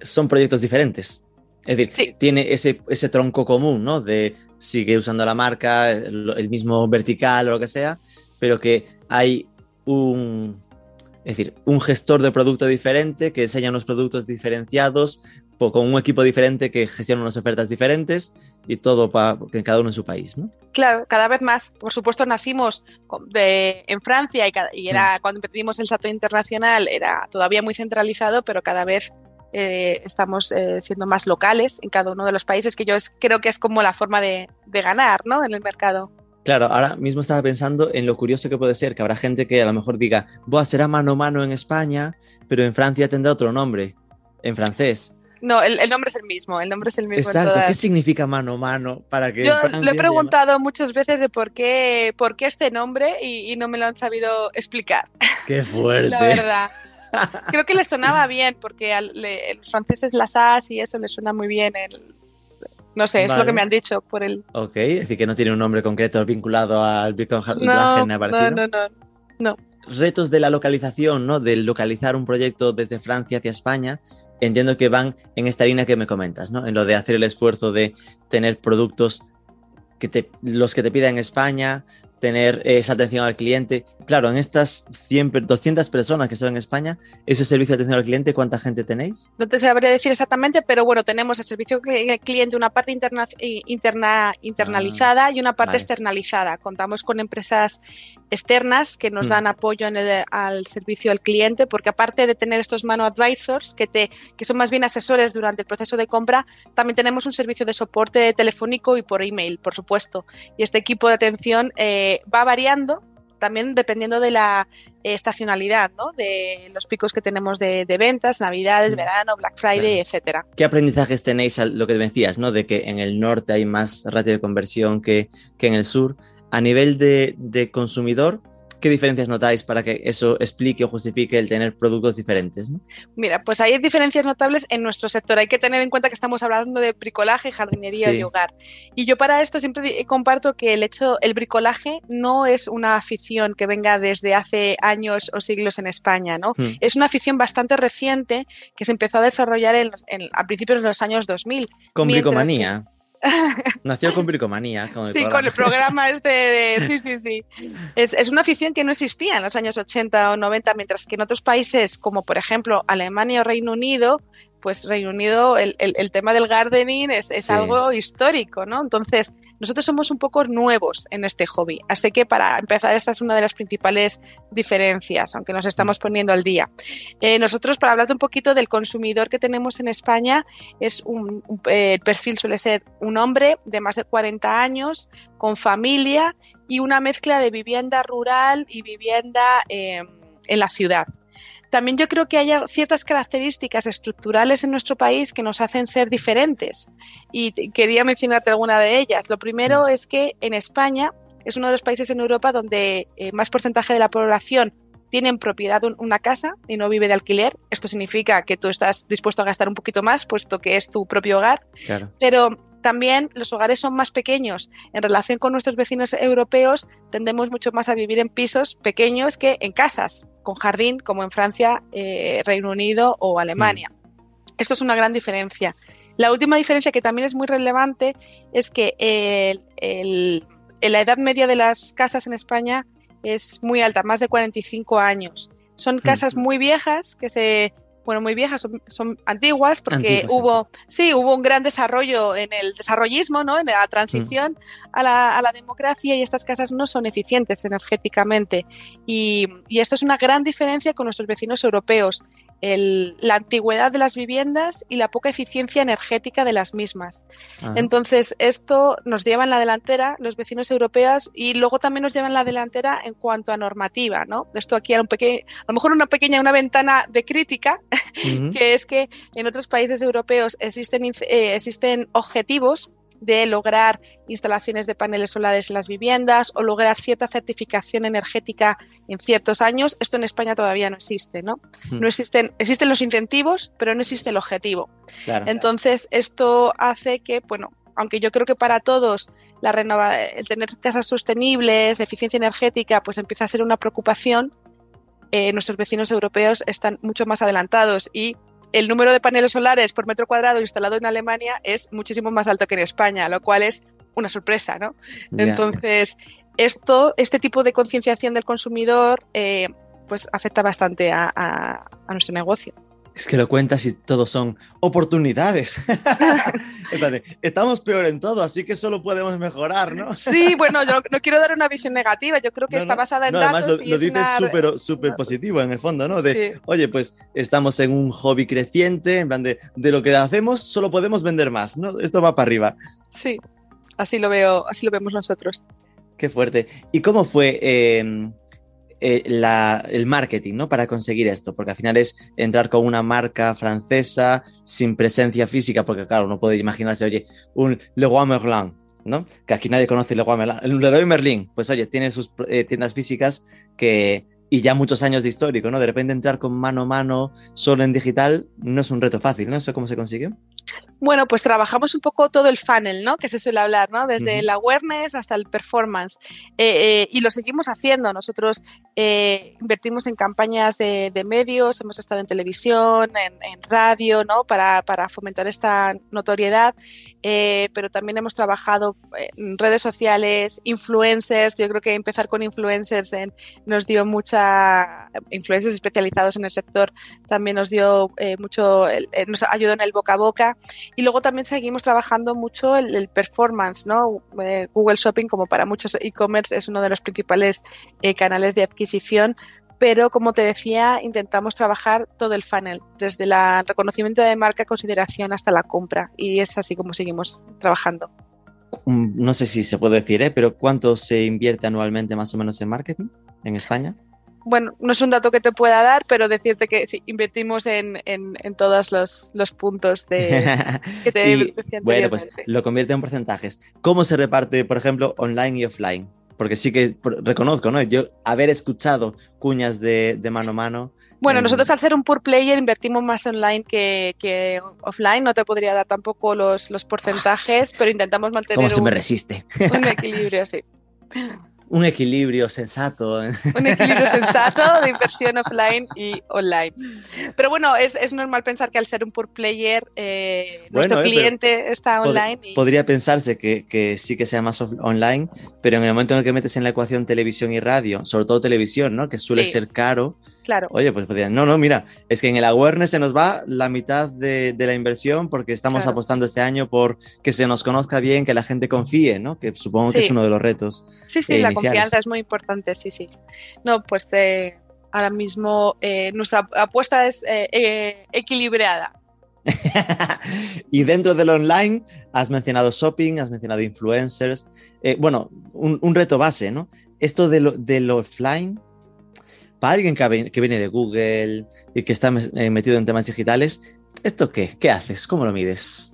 son proyectos diferentes Es decir, tiene ese, ese tronco común, ¿no? De sigue usando la marca, el, mismo vertical o lo que sea, pero que hay un, es decir, un gestor de producto diferente que enseña unos productos diferenciados con un equipo diferente que gestiona unas ofertas diferentes y todo para cada uno en su país, ¿no? Claro, cada vez más. Por supuesto, nacimos de, en Francia y, era mm. cuando empezamos el salto internacional era todavía muy centralizado, pero cada vez eh, estamos eh, siendo más locales en cada uno de los países, que yo creo que es como la forma de, ganar ¿no? en el mercado. Claro, ahora mismo estaba pensando en lo curioso que puede ser, que habrá gente que a lo mejor diga, Buah, será mano a mano en España, pero en Francia tendrá otro nombre, en francés. No, el, nombre es el mismo, el nombre es el mismo. Exacto, ¿qué significa mano a mano? Para que Yo le he preguntado muchas veces de por qué, por qué este nombre y, y, no me lo han sabido explicar. Qué fuerte. La verdad. Creo que le sonaba bien, porque a los franceses las as y eso les suena muy bien. El, no sé, es lo que me han dicho por el. Ok, es decir, que no tiene un nombre concreto vinculado al Bitcoin no, no, no, no, no. Retos de la localización, ¿no? De localizar un proyecto desde Francia hacia España. Entiendo que van en esta línea que me comentas, ¿no? En lo de hacer el esfuerzo de tener productos que te, los que te pida en España, tener esa atención al cliente. Claro, en estas 100, 200 personas que están en España, ese servicio de atención al cliente, ¿cuánta gente tenéis? No te sabría decir exactamente, pero bueno, tenemos el servicio al cliente, una parte interna, interna internalizada y una parte externalizada. Contamos con empresas externas que nos mm. dan apoyo en el, al servicio al cliente, porque aparte de tener estos mano advisors, que, te, que son más bien asesores durante el proceso de compra, también tenemos un servicio de soporte telefónico y por email, por supuesto. Y este equipo de atención eh, va variando también dependiendo de la estacionalidad, ¿no? de los picos que tenemos de, ventas, navidades, mm. verano, Black Friday, etcétera. ¿Qué aprendizajes tenéis a lo que decías, ¿no? de que en el norte hay más ratio de conversión que, que en el sur? A nivel de, de consumidor, ¿Qué diferencias notáis para que eso explique o justifique el tener productos diferentes? Mira, pues hay diferencias notables en nuestro sector. Hay que tener en cuenta que estamos hablando de bricolaje, jardinería y hogar. Y yo para esto siempre comparto que el hecho, el bricolaje no es una afición que venga desde hace años o siglos en España, ¿no? Hmm. Es una afición bastante reciente que se empezó a desarrollar en, a principios de los años 2000. Con bricomanía. Nació con bricomanía. Con el sí, con el programa este de... Sí, sí, sí. Es, es, una afición que no existía en los años 80 o 90, mientras que en otros países, como por ejemplo Alemania o Reino Unido, pues Reino Unido, el, el, tema del gardening es, es algo histórico, ¿no? Entonces, nosotros somos un poco nuevos en este hobby, así que para empezar esta es una de las principales diferencias, aunque nos estamos poniendo al día. Eh, nosotros, para hablar un poquito del consumidor que tenemos en España, es un, eh, el perfil suele ser un hombre de más de 40 años, con familia y una mezcla de vivienda rural y vivienda eh, en la ciudad. También yo creo que hay ciertas características estructurales en nuestro país que nos hacen ser diferentes y quería mencionarte alguna de ellas. Lo primero mm. es que en España es uno de los países en Europa donde eh, más porcentaje de la población tiene en propiedad una casa y no vive de alquiler. Esto significa que tú estás dispuesto a gastar un poquito más, puesto que es tu propio hogar. Pero también los hogares son más pequeños. En relación con nuestros vecinos europeos, tendemos mucho más a vivir en pisos pequeños que en casas, con jardín, como en Francia, eh, Reino Unido o Alemania. Hmm. Esto es una gran diferencia. La última diferencia que también es muy relevante es que la edad media de las casas en España es muy alta, más de 45 años. Son hmm. casas muy viejas que se bueno, muy viejas, son, antiguas porque hubo, sí, hubo un gran desarrollo en el desarrollismo, ¿no? En la transición mm. a, la, a, la, democracia y estas casas no son eficientes energéticamente. Y, y esto es una gran diferencia con nuestros vecinos europeos la antigüedad de las viviendas y la poca eficiencia energética de las mismas. Entonces, esto nos lleva en la delantera los vecinos europeos y luego también nos lleva en la delantera en cuanto a normativa, ¿no? Esto aquí a, un a lo mejor una pequeña, una ventana de crítica, que es que en otros países europeos existen, eh, existen objetivos de lograr instalaciones de paneles solares en las viviendas o lograr cierta certificación energética en ciertos años. Esto en España todavía no existe, ¿no? Hmm. No existen, existen los incentivos, pero no existe el objetivo. Entonces, esto hace que, bueno, aunque yo creo que para todos la renova el tener casas sostenibles, eficiencia energética, pues empieza a ser una preocupación, eh, nuestros vecinos europeos están mucho más adelantados y el número de paneles solares por metro cuadrado instalado en Alemania es muchísimo más alto que en España, lo cual es una sorpresa, ¿no? Entonces, esto, este tipo de concienciación del consumidor, eh, pues afecta bastante a nuestro negocio. Es que lo cuentas y todos son oportunidades. Estamos peor en todo, así que solo podemos mejorar, ¿no? Sí, bueno, yo no quiero dar una visión negativa, yo creo que está basada en datos. Además, lo, dices súper súper positivo en el fondo, ¿no? De, oye, pues estamos en un hobby creciente, en plan de, de lo que hacemos solo podemos vender más, ¿no? Esto va para arriba. Sí, así lo veo, así lo vemos nosotros. Qué fuerte. ¿Y cómo fue? Eh, eh, el marketing, ¿no? Para conseguir esto, porque al final es entrar con una marca francesa sin presencia física, porque claro, uno puede imaginarse, oye, un Leroy Merlin, ¿no? Que aquí nadie conoce Leroy Merlin. El Leroy Merlin, pues oye, tiene sus eh, tiendas físicas que y ya muchos años de histórico, ¿no? De repente entrar con mano a mano solo en digital no es un reto fácil, ¿no? ¿Eso cómo se consigue? Bueno, pues trabajamos un poco todo el funnel, ¿no? Que se suele hablar, ¿no? Desde el awareness hasta el performance. Eh, eh, y lo seguimos haciendo. Nosotros eh, invertimos en campañas de, medios, hemos estado en televisión, en, radio, ¿no? Para, fomentar esta notoriedad. pero también hemos trabajado en redes sociales, influencers. Yo creo que empezar con influencers nos dio mucha. Influencers especializados en el sector también nos dio mucho. nos ayudó en el boca a boca. Y luego también seguimos trabajando mucho el, performance, ¿no? Eh, Google Shopping, como para muchos e-commerce, es uno de los principales eh, canales de adquisición, pero como te decía, intentamos trabajar todo el funnel, desde el reconocimiento de marca, consideración hasta la compra, y es así como seguimos trabajando. Mm, no sé si se puede decir, ¿eh? pero ¿cuánto se invierte anualmente más o menos en marketing en España? Bueno, no es un dato que te pueda dar, pero decirte que sí, invertimos en, todos los, puntos de, que te y, Bueno, pues lo convierte en porcentajes. ¿Cómo se reparte, por ejemplo, online y offline? Porque sí que reconozco, ¿no? Yo haber escuchado cuñas de, mano a mano. Bueno, nosotros al ser un pure player invertimos más online que, offline. No te podría dar tampoco los, porcentajes, pero intentamos mantener ¿Cómo se me resiste? un equilibrio, sí un equilibrio sensato. Un equilibrio sensato de inversión offline y online. Pero bueno, es, es normal pensar que al ser un pure player, eh, nuestro eh, cliente está online. Podría pensarse que, que, sí que sea más online, pero en el momento en el que metes en la ecuación televisión y radio, sobre todo televisión, ¿no? que suele ser caro, Claro. Oye, pues podrían, no, no, mira, es que en el awareness se nos va la mitad de, la inversión porque estamos apostando este año por que se nos conozca bien, que la gente confíe, ¿no? Que supongo que es uno de los retos. Sí, sí, la confianza es muy importante, sí, sí. No, pues eh, ahora mismo eh, nuestra apuesta es eh, equilibrada. y dentro del online has mencionado shopping, has mencionado influencers. bueno, un, reto base, ¿no? Esto de lo, del offline para alguien que, viene de Google y que está eh, metido en temas digitales, ¿esto qué? ¿Qué haces? ¿Cómo lo mides?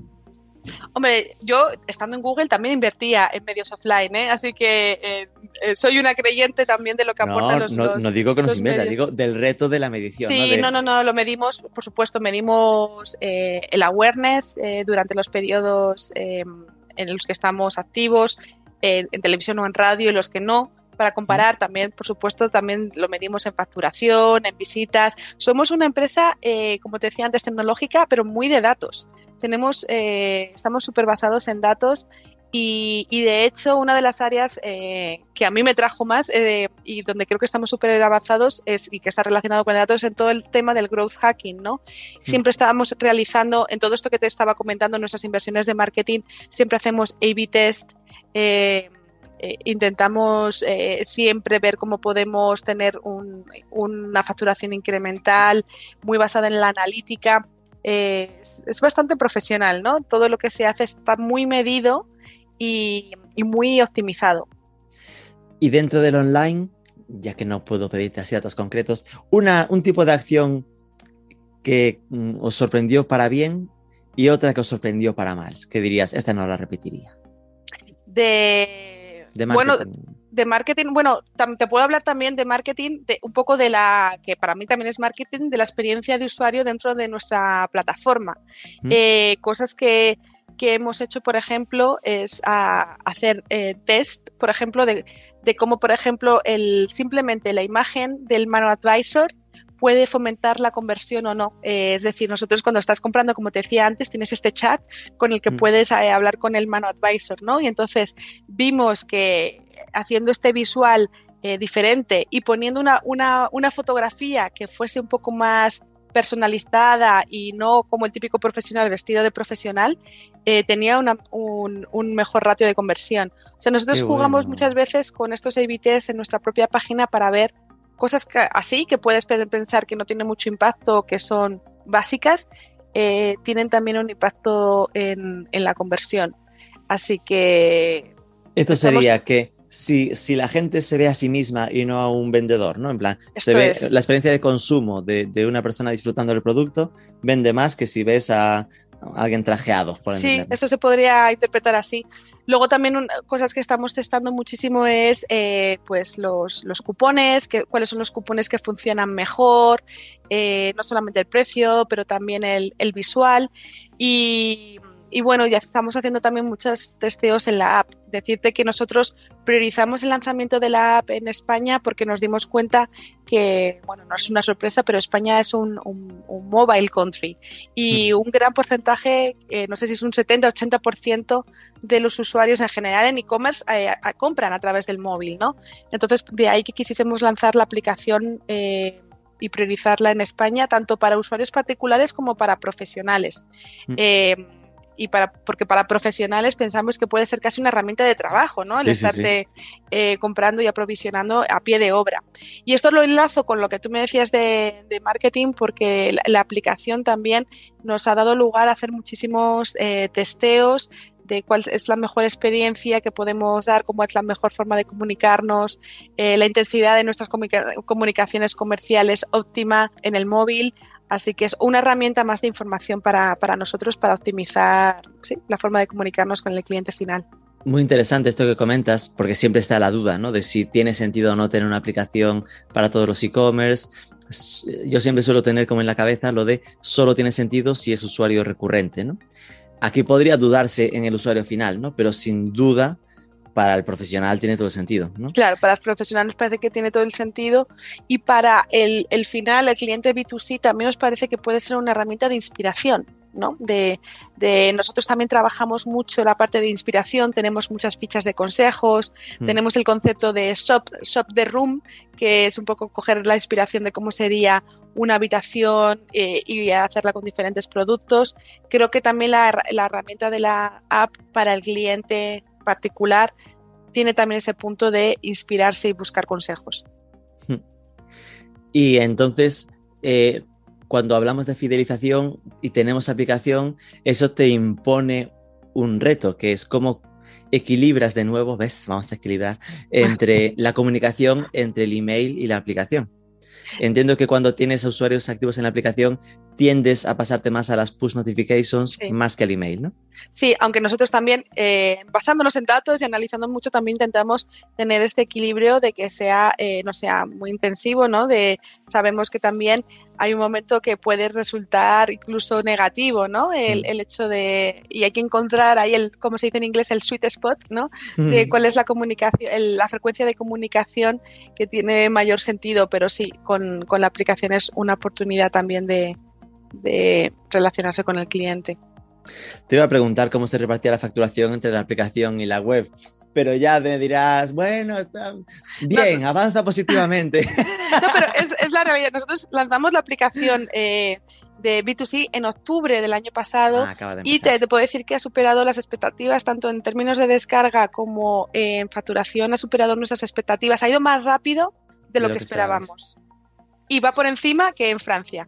Hombre, yo estando en Google también invertía en medios offline, ¿eh? así que eh, eh, soy una creyente también de lo que aportan los, no, no digo que nos invierta, digo del reto de la medición. Sí, ¿no? no, no, lo medimos, por supuesto, medimos el awareness durante los periodos en los que estamos activos, en televisión o en radio y los que no para comparar. También, por supuesto, también lo medimos en facturación, en visitas. Somos una empresa, eh, como te decía antes, tecnológica, pero muy de datos. Tenemos, eh, estamos súper basados en datos y, de hecho, una de las áreas eh, que a mí me trajo más y donde creo que estamos súper avanzados es, y que está relacionado con datos en todo el tema del growth hacking, ¿no? Siempre estábamos realizando, en todo esto que te estaba comentando, nuestras inversiones de marketing, siempre hacemos A-B test. Eh, intentamos eh, siempre ver cómo podemos tener una facturación incremental muy basada en la analítica. Eh, es, bastante profesional, ¿no? Todo lo que se hace está muy medido y, muy optimizado. Y dentro del online, ya que no puedo pedirte así datos concretos, una, un tipo de acción que mm, os sorprendió para bien y otra que os sorprendió para mal. ¿Qué dirías? Esta no la repetiría. De bueno, de marketing, bueno, te puedo hablar también de marketing, de un poco de la, que para mí también es marketing, de la experiencia de usuario dentro de nuestra plataforma. Eh, cosas que, hemos hecho, por ejemplo, es hacer eh, test, por ejemplo, de, cómo, por ejemplo, el, simplemente la imagen del Mano Advisor puede fomentar la conversión o no. Eh, es decir, nosotros cuando estás comprando, como te decía antes, tienes este chat con el que mm. puedes eh, hablar con el Mano Advisor, ¿no? Y entonces vimos que haciendo este visual eh, diferente y poniendo una, una, una fotografía que fuese un poco más personalizada y no como el típico profesional vestido de profesional, tenía un, un, mejor ratio de conversión. O sea, nosotros jugamos muchas veces con estos ABTs en nuestra propia página para ver cosas así que puedes pensar que no tienen mucho impacto, que son básicas, eh, tienen también un impacto en, la conversión. Así que... Esto sería que si, si, la gente se ve a sí misma y no a un vendedor, ¿no? En plan, se ve la experiencia de consumo de, de, una persona disfrutando del producto vende más que si ves a, alguien trajeado. Por sí, eso se podría interpretar así. Luego también cosas que estamos testando muchísimo es eh, pues los, los cupones, que, cuáles son los cupones que funcionan mejor, eh, no solamente el precio, pero también el, el visual. Y y bueno, ya estamos haciendo también muchos testeos en la app. Decirte que nosotros priorizamos el lanzamiento de la app en España porque nos dimos cuenta que, bueno, no es una sorpresa, pero España es un, mobile country y un gran porcentaje, eh, no sé si es un 70-80% de los usuarios en general en e-commerce eh, compran a través del móvil, ¿no? Entonces, de ahí que quisiésemos lanzar la aplicación. Eh, y priorizarla en España tanto para usuarios particulares como para profesionales y para, porque para profesionales pensamos que puede ser casi una herramienta de trabajo, ¿no? El estarte eh, comprando y aprovisionando a pie de obra. Y esto lo enlazo con lo que tú me decías de, marketing, porque la, aplicación también nos ha dado lugar a hacer muchísimos eh, testeos de cuál es la mejor experiencia que podemos dar, cómo es la mejor forma de comunicarnos, eh, la intensidad de nuestras comunicaciones comerciales óptima en el móvil. Así que es una herramienta más de información para, nosotros para optimizar la forma de comunicarnos con el cliente final. Muy interesante esto que comentas, porque siempre está la duda, ¿no? De si tiene sentido o no tener una aplicación para todos los e-commerce. Yo siempre suelo tener como en la cabeza lo de solo tiene sentido si es usuario recurrente, ¿no? Aquí podría dudarse en el usuario final, ¿no? Pero sin duda para el profesional tiene todo el sentido, ¿no? Claro, para el profesional nos parece que tiene todo el sentido y para el, el final, el cliente B2C, también nos parece que puede ser una herramienta de inspiración. ¿no? De, de, nosotros también trabajamos mucho la parte de inspiración, tenemos muchas fichas de consejos, mm. tenemos el concepto de shop, shop the room, que es un poco coger la inspiración de cómo sería una habitación eh, y hacerla con diferentes productos. Creo que también la, la herramienta de la app para el cliente particular tiene también ese punto de inspirarse y buscar consejos. Y entonces, eh, cuando hablamos de fidelización y tenemos aplicación, eso te impone un reto, que es cómo equilibras de nuevo, ves, vamos a equilibrar, entre la comunicación entre el email y la aplicación. Entiendo que cuando tienes usuarios activos en la aplicación, tiendes a pasarte más a las push notifications más que al email, ¿no? Sí, aunque nosotros también, eh, basándonos en datos y analizando mucho, también intentamos tener este equilibrio de que sea, eh, no sea muy intensivo, ¿no? De, sabemos que también hay un momento que puede resultar incluso negativo, ¿no? El, mm. hecho de, y hay que encontrar ahí el, como se dice en inglés, el sweet spot, ¿no? De cuál es la comunicación, la frecuencia de comunicación que tiene mayor sentido, pero sí, con, la aplicación es una oportunidad también de, relacionarse con el cliente. Te iba a preguntar cómo se repartía la facturación entre la aplicación y la web pero ya me dirás, bueno, está bien, avanza positivamente. No, pero es, la realidad. Nosotros lanzamos la aplicación eh, de B2C en octubre del año pasado ah, y te, puedo decir que ha superado las expectativas, tanto en términos de descarga como en facturación, ha superado nuestras expectativas. Ha ido más rápido de lo, que, esperábamos. Y va por encima que en Francia.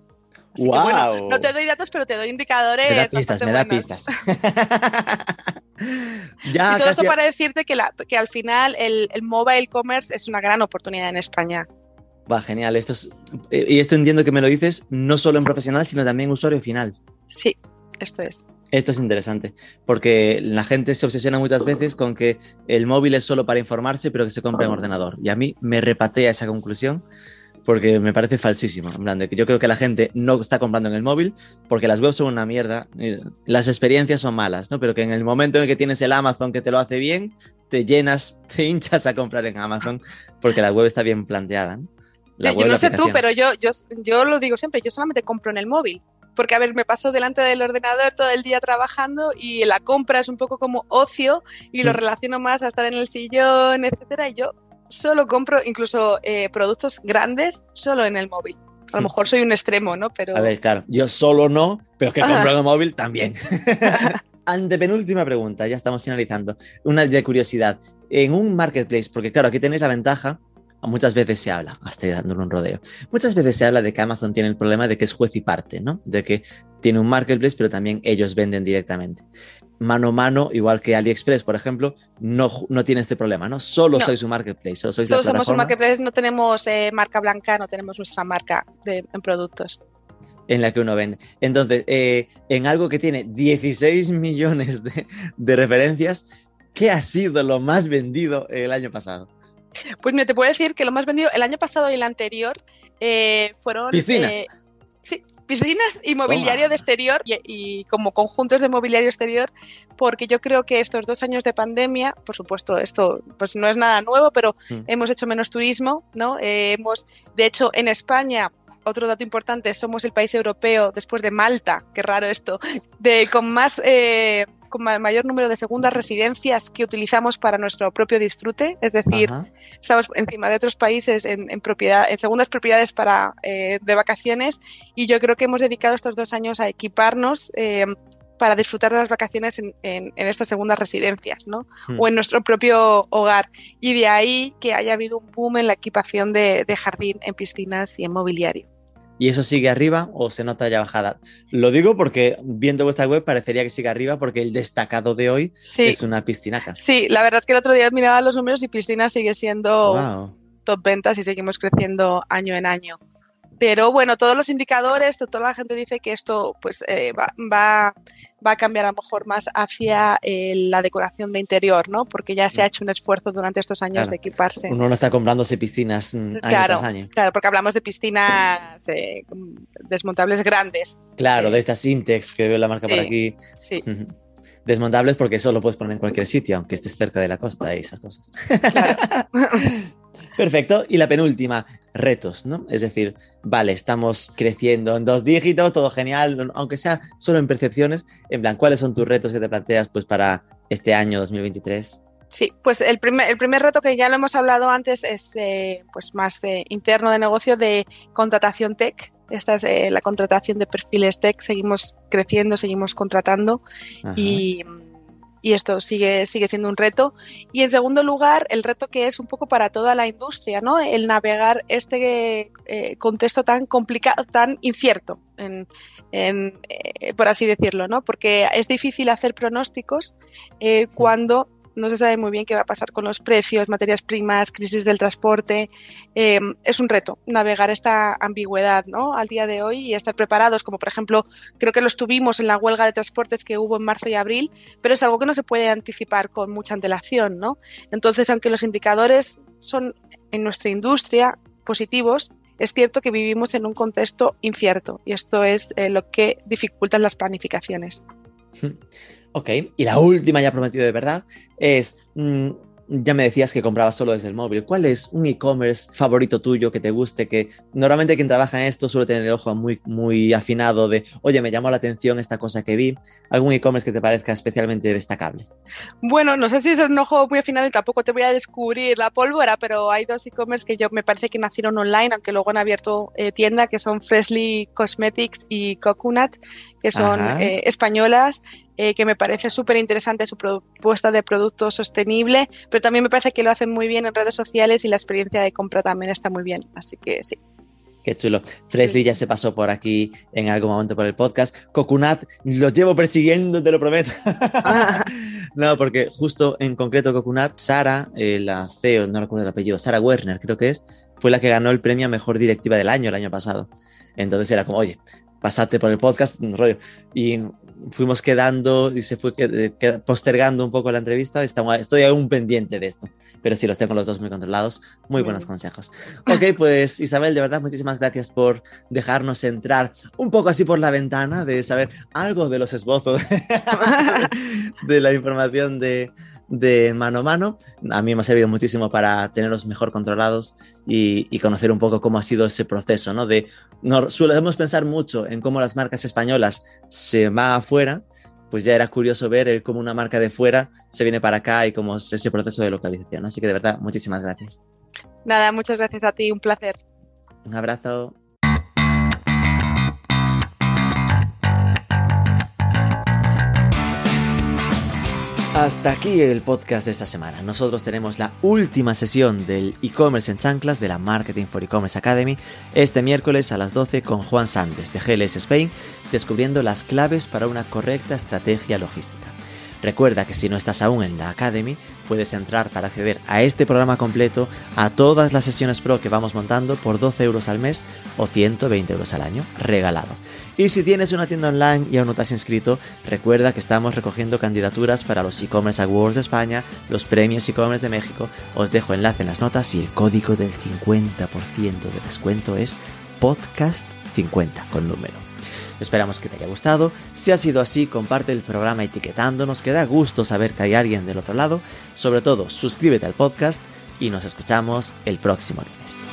Wow. no te doy datos, pero te doy indicadores. Me da pistas, me da pistas. y todo eso para decirte que, que al final el, mobile commerce es una gran oportunidad en España. Va, genial. Esto eh, y esto entiendo que me lo dices no solo en profesional, sino también en usuario final. Sí, esto es. Esto es interesante, porque la gente se obsesiona muchas veces con que el móvil es solo para informarse, pero que se compra en ordenador. Y a mí me repatea esa conclusión porque me parece falsísimo. En plan, de que yo creo que la gente no está comprando en el móvil porque las webs son una mierda, las experiencias son malas, ¿no? Pero que en el momento en que tienes el Amazon que te lo hace bien, te llenas, te hinchas a comprar en Amazon porque la web está bien planteada. La yo no sé tú, pero yo, yo, yo lo digo siempre, yo solamente compro en el móvil. Porque, a ver, me paso delante del ordenador todo el día trabajando y la compra es un poco como ocio y lo mm. relaciono más a estar en el sillón, etcétera. Y yo solo compro incluso eh, productos grandes solo en el móvil. A lo mejor soy un extremo, ¿no? Pero... A ver, claro, yo solo no, pero es que compro en el móvil también. Antepenúltima pregunta, ya estamos finalizando. Una de curiosidad. En un marketplace, porque claro, aquí tenéis la ventaja muchas veces se habla, hasta dándole un rodeo, muchas veces se habla de que Amazon tiene el problema de que es juez y parte, ¿no? De que tiene un marketplace, pero también ellos venden directamente. Mano a mano, igual que AliExpress, por ejemplo, no, no tiene este problema, ¿no? Solo sois un marketplace, solo sois somos un marketplace, no tenemos eh, marca blanca, no tenemos nuestra marca de, en productos en la que uno vende. Entonces, eh, en algo que tiene 16 millones de, de, referencias, ¿qué ha sido lo más vendido el año pasado? Pues me te puedo decir que lo más vendido el año pasado y el anterior eh, fueron... Piscinas. Eh, piscinas y mobiliario de exterior y, como conjuntos de mobiliario exterior, porque yo creo que estos dos años de pandemia, por supuesto, esto pues no es nada nuevo, pero mm. hemos hecho menos turismo, ¿no? Eh, hemos, de hecho, en España otro dato importante, somos el país europeo, después de Malta, qué raro esto, de, con más con mayor número de segundas residencias que utilizamos para nuestro propio disfrute, es decir, estamos encima de otros países en, propiedad, en segundas propiedades para, eh, de vacaciones y yo creo que hemos dedicado estos dos años a equiparnos eh, para disfrutar de las vacaciones en, estas segundas residencias, ¿no? Hmm. O en nuestro propio hogar. Y de ahí que haya habido un boom en la equipación de jardín, en piscinas y en mobiliario y eso sigue arriba o se nota ya bajada. Lo digo porque viendo vuestra web parecería que sigue arriba porque el destacado de hoy es una piscinaca. Sí, la verdad es que el otro día miraba los números y piscina sigue siendo top ventas y seguimos creciendo año en año. Pero bueno, todos los indicadores, toda la gente dice que esto pues eh, va, va, a cambiar a lo mejor más hacia eh, la decoración de interior, ¿no? Porque ya se ha hecho un esfuerzo durante estos años de equiparse. Uno no está comprándose piscinas mm, año claro, tras año. Claro, porque hablamos de piscinas eh, desmontables grandes. Claro, de estas Intex que veo la marca por aquí. Sí. Desmontables porque eso lo puedes poner en cualquier sitio, aunque estés cerca de la costa y esas cosas. Claro. Perfecto. Y la penúltima, retos, ¿no? Es decir, vale, estamos creciendo en dos dígitos, todo genial, aunque sea solo en percepciones. En plan, ¿cuáles son tus retos que te planteas pues para este año 2023? Sí, pues el primer, el primer reto que ya lo hemos hablado antes es eh, pues más eh, interno de negocio de contratación tech. Esta es eh, la contratación de perfiles tech. Seguimos creciendo, seguimos contratando y y esto sigue, sigue siendo un reto. Y en segundo lugar, el reto que es un poco para toda la industria, ¿no? El navegar este eh, contexto tan complicado, tan incierto, en, eh, por así decirlo, ¿no? Porque es difícil hacer pronósticos eh, cuando no se sabe muy bien qué va a pasar con los precios, materias primas, crisis del transporte. Eh, es un reto navegar esta ambigüedad ¿no? al día de hoy y estar preparados, como por ejemplo, creo que lo estuvimos en la huelga de transportes que hubo en marzo y abril, pero es algo que no se puede anticipar con mucha antelación. ¿no? Entonces, aunque los indicadores son en nuestra industria positivos, es cierto que vivimos en un contexto incierto y esto es eh, lo que dificulta las planificaciones. Ok, y la última ya prometida de verdad es, mm, ya me decías que comprabas solo desde el móvil. ¿Cuál es un e-commerce favorito tuyo que te guste? Que normalmente quien trabaja en esto suele tener el ojo muy, muy afinado de, oye, me llamó la atención esta cosa que vi. ¿Algún e-commerce que te parezca especialmente destacable? Bueno, no sé si es un ojo muy afinado y tampoco te voy a descubrir la pólvora, pero hay dos e-commerce que yo me parece que nacieron online, aunque luego han abierto eh, tienda, que son Freshly Cosmetics y Coconut, que son eh, españolas eh, que me parece súper interesante su propuesta de producto sostenible, pero también me parece que lo hacen muy bien en redes sociales y la experiencia de compra también está muy bien, así que sí. Qué chulo. Fresley ya se pasó por aquí en algún momento por el podcast. Coconut, los llevo persiguiendo, te lo prometo. no, porque justo en concreto Coconut, Sara, eh, la CEO, no recuerdo el apellido, Sara Werner creo que es, fue la que ganó el premio a Mejor Directiva del Año el año pasado. Entonces era como, oye, pasate por el podcast, rollo. Y fuimos quedando y se fue postergando un poco la entrevista. estoy aún pendiente de esto, pero sí los tengo los dos muy controlados. Muy buenos consejos. Ok, pues Isabel, de verdad, muchísimas gracias por dejarnos entrar un poco así por la ventana de saber algo de los esbozos, de la información de, de mano a mano. A mí me ha servido muchísimo para tenerlos mejor controlados y, conocer un poco cómo ha sido ese proceso, ¿no? De, nos solemos pensar mucho en cómo las marcas españolas se van afuera, pues ya era curioso ver cómo una marca de fuera se viene para acá y cómo es ese proceso de localización. Así que de verdad, muchísimas gracias. Nada, muchas gracias a ti, un placer. Un abrazo. Hasta aquí el podcast de esta semana. Nosotros tenemos la última sesión del e-commerce en chanclas de la Marketing for E-Commerce Academy este miércoles a las 12 con Juan Sandes de GLS Spain, descubriendo las claves para una correcta estrategia logística. Recuerda que si no estás aún en la Academy, puedes entrar para acceder a este programa completo, a todas las sesiones pro que vamos montando por 12 euros al mes o 120 euros al año, regalado. Y si tienes una tienda online y aún no te has inscrito, recuerda que estamos recogiendo candidaturas para los e-commerce awards de España, los premios e-commerce de México. Os dejo enlace en las notas y el código del 50% de descuento es podcast50 con número. Esperamos que te haya gustado. Si ha sido así, comparte el programa etiquetándonos, que da gusto saber que hay alguien del otro lado. Sobre todo, suscríbete al podcast y nos escuchamos el próximo lunes.